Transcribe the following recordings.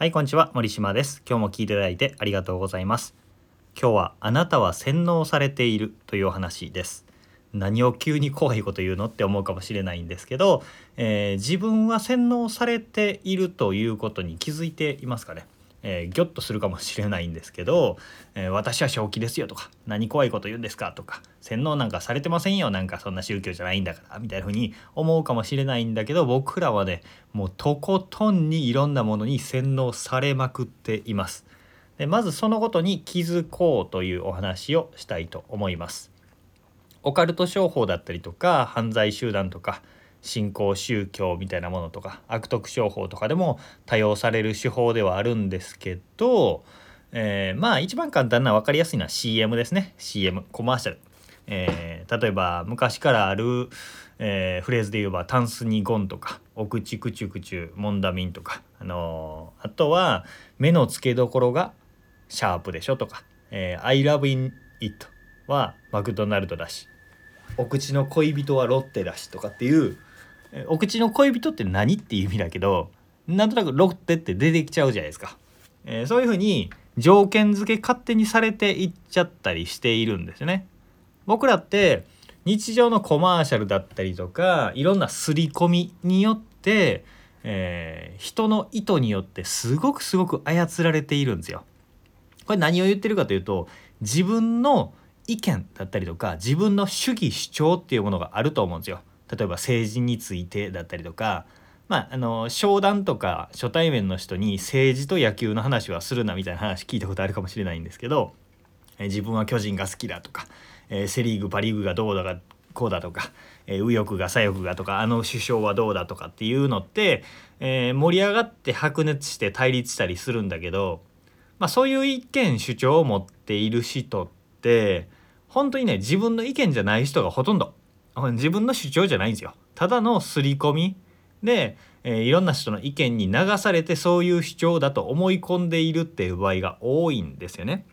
はい、こんにちは。森島です。今日も聞いていただいてありがとうございます。今日はあなたは洗脳されているというお話です。何を急に怖いこと言うのって思うかもしれないんですけど、えー自分は洗脳されているということに気づいていますかね？えー、ギョッとするかもしれないんですけど、えー私は正気ですよとか何怖いこと言うんですかとか洗脳なんかされてませんよなんかそんな宗教じゃないんだからみたいな風に思うかもしれないんだけど僕らはねもうとことんにいろんなものに洗脳されまくっています。でまずそのことに気づこうというお話をしたいと思います。オカルト商法だったりとか犯罪集団とか新興宗教みたいなものとか悪徳商法とかでも多用される手法ではあるんですけど、えーまあ一番簡単な分かりやすいのは CM ですね。CM コマーシャル、えー例えば昔からある、えーフレーズで言えば「タンスにゴン」とか「お口くちゅくちゅモンダミン」とか、あのーあとは「目の付けどころがシャープでしょ」とか「えー I love in it」はマクドナルドだしお口の恋人はロッテだしとかっていうお口の恋人って何っていう意味だけどなんとなくロッテって出てきちゃうじゃないですか、えーそういうふうに条件付け勝手にされていっちゃったりしているんですね。僕らって日常のコマーシャルだったりとかいろんな刷り込みによって、えー人の意図によってすごくすごく操られているんですよ。これ何を言ってるかというと自分の意見だったりとか自分の主義主張っていうものがあると思うんですよ。例えば政治についてだったりとかまああの商談とか初対面の人に政治と野球の話はするなみたいな話聞いたことあるかもしれないんですけど、え自分は巨人が好きだとか、えセ・リーグパ・リーグがどうだかこうだとか、え右翼が左翼がとかあの首相はどうだとかっていうのって、えー盛り上がって白熱して対立したりするんだけど、まあ、そういう意見主張を持っている人って本当にね自分の意見じゃない人がほとんど。自分の主張じゃないんですよただの刷り込みで、えーいろんな人の意見に流されてそういう主張だと思い込んでいるっていう場合が多いんですよね。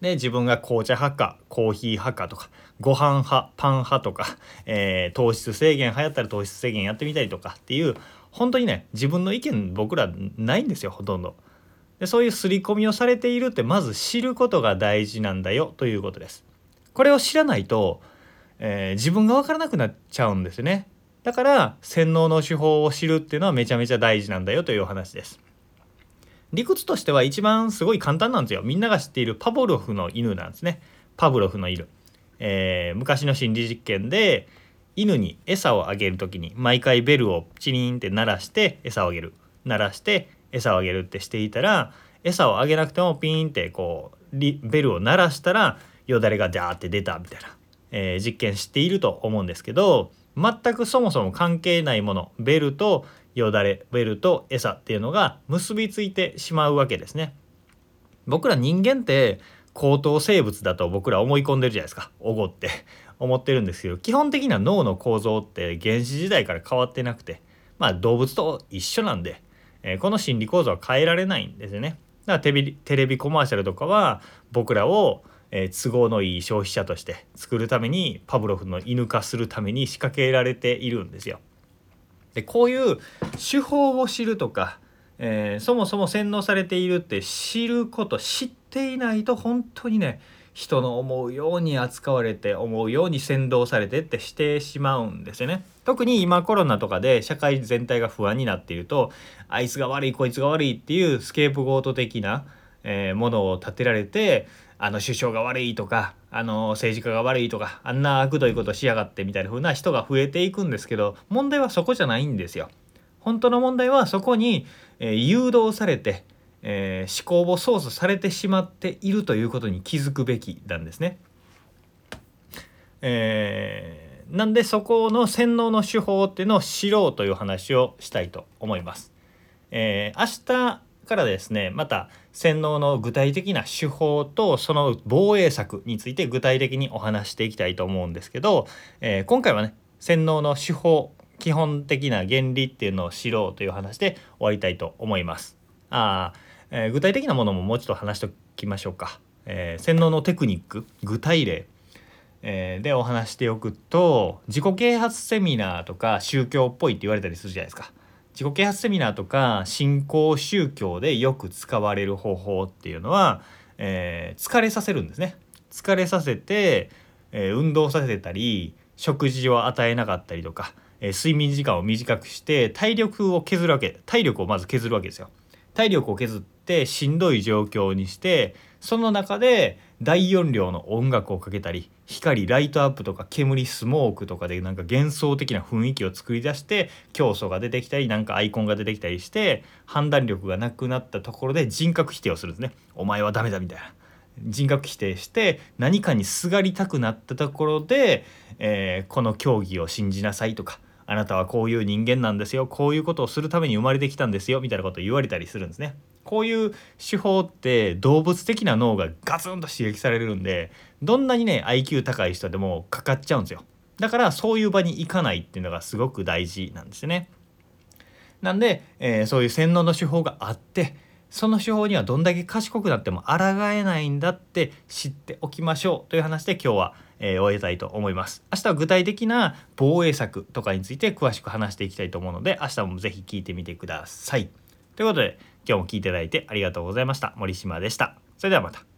で自分が紅茶派かコーヒー派かとかご飯派パン派とか、えー糖質制限流行ったら糖質制限やってみたりとかっていう本当にね自分の意見僕らないんですよほとんど。でそういう刷り込みをされているってまず知ることが大事なんだよということです。これを知らないと、えー自分が分からなくなっちゃうんですね。だから洗脳の手法を知るっていうのはめちゃめちゃ大事なんだよというお話です。理屈としては一番すごい簡単なんですよ。みんなが知っているパブロフの犬なんですね。パブロフの犬。えー昔の心理実験で犬に餌をあげる時に毎回ベルをチリンって鳴らして餌をあげる鳴らして餌をあげるってしていたら餌をあげなくてもピーンってこうベルを鳴らしたらよだれがダーって出たみたいな、えー実験していると思うんですけど全くそもそも関係ないものベルとよだれベルと餌っていうのが結びついてしまうわけですね。僕ら人間って高等生物だと僕ら思い込んでるじゃないですかおごって 思ってるんですけど基本的な脳の構造って原始時代から変わってなくてまあ動物と一緒なんで、えーこの心理構造は変えられないんですよね。だからテレビコマーシャルとかは僕らを、えー都合のいい消費者として作るためにパブロフの犬化するために仕掛けられているんですよ。でこういう手法を知るとか、えーそもそも洗脳されているって知ること知っていないと本当にね人の思うように扱われて思うように先導されてってしてしまうんですよね。特に今コロナとかで社会全体が不安になっているとあいつが悪いこいつが悪いっていうスケープゴート的な、えーものを立てられてあの首相が悪いとかあの政治家が悪いとかあんな悪どいことしやがってみたいな風な人が増えていくんですけど問題はそこじゃないんですよ。本当の問題はそこに、え誘導されて、えー思考を操作されてしまっているということに気づくべきなんですね。えーなんでそこの洗脳の手法っていうのを知ろうという話をしたいと思います。えー明日からですねまた洗脳の具体的な手法とその防衛策について具体的にお話していきたいと思うんですけど、えー今回はね洗脳の手法基本的な原理っていうのを知ろうという話で終わりたいと思います。あ、えー具体的なものももうちょっと話しておきましょうか。えー洗脳のテクニック具体例えーでお話しておくと自己啓発セミナーとか宗教っぽいって言われたりするじゃないですか自己啓発セミナーとか信仰宗教でよく使われる方法っていうのは、えー、疲れさせるんですね。疲れさせて、えー、運動させたり食事を与えなかったりとか、えー、睡眠時間を短くして体力を削るわけ体力をまず削るわけですよ。体力を削ってしんどい状況にしてその中で大音量の音楽をかけたり光ライトアップとか煙スモークとかでなんか幻想的な雰囲気を作り出して競争が出てきたりなんかアイコンが出てきたりして判断力がなくなったところで人格否定をするんですね。お前はダメだみたいな。人格否定して何かにすがりたくなったところで、えー、この競技を信じなさいとかあなたはこういう人間なんですよこういうことをするために生まれてきたんですよみたいなことを言われたりするんですね。こういう手法って動物的な脳がガツンと刺激されるんでどんなにね IQ 高い人でもかかっちゃうんですよ。だからそういう場に行かないっていうのがすごく大事なんですね。なんで、えー、そういう洗脳の手法があってその手法にはどんだけ賢くなっても抗えないんだって知っておきましょう。という話で今日は、えー、終えたいと思います。明日は具体的な防衛策とかについて詳しく話していきたいと思うので明日もぜひ聞いてみてください。ということで今日も聞いていただいてありがとうございました。森島でした。それではまた。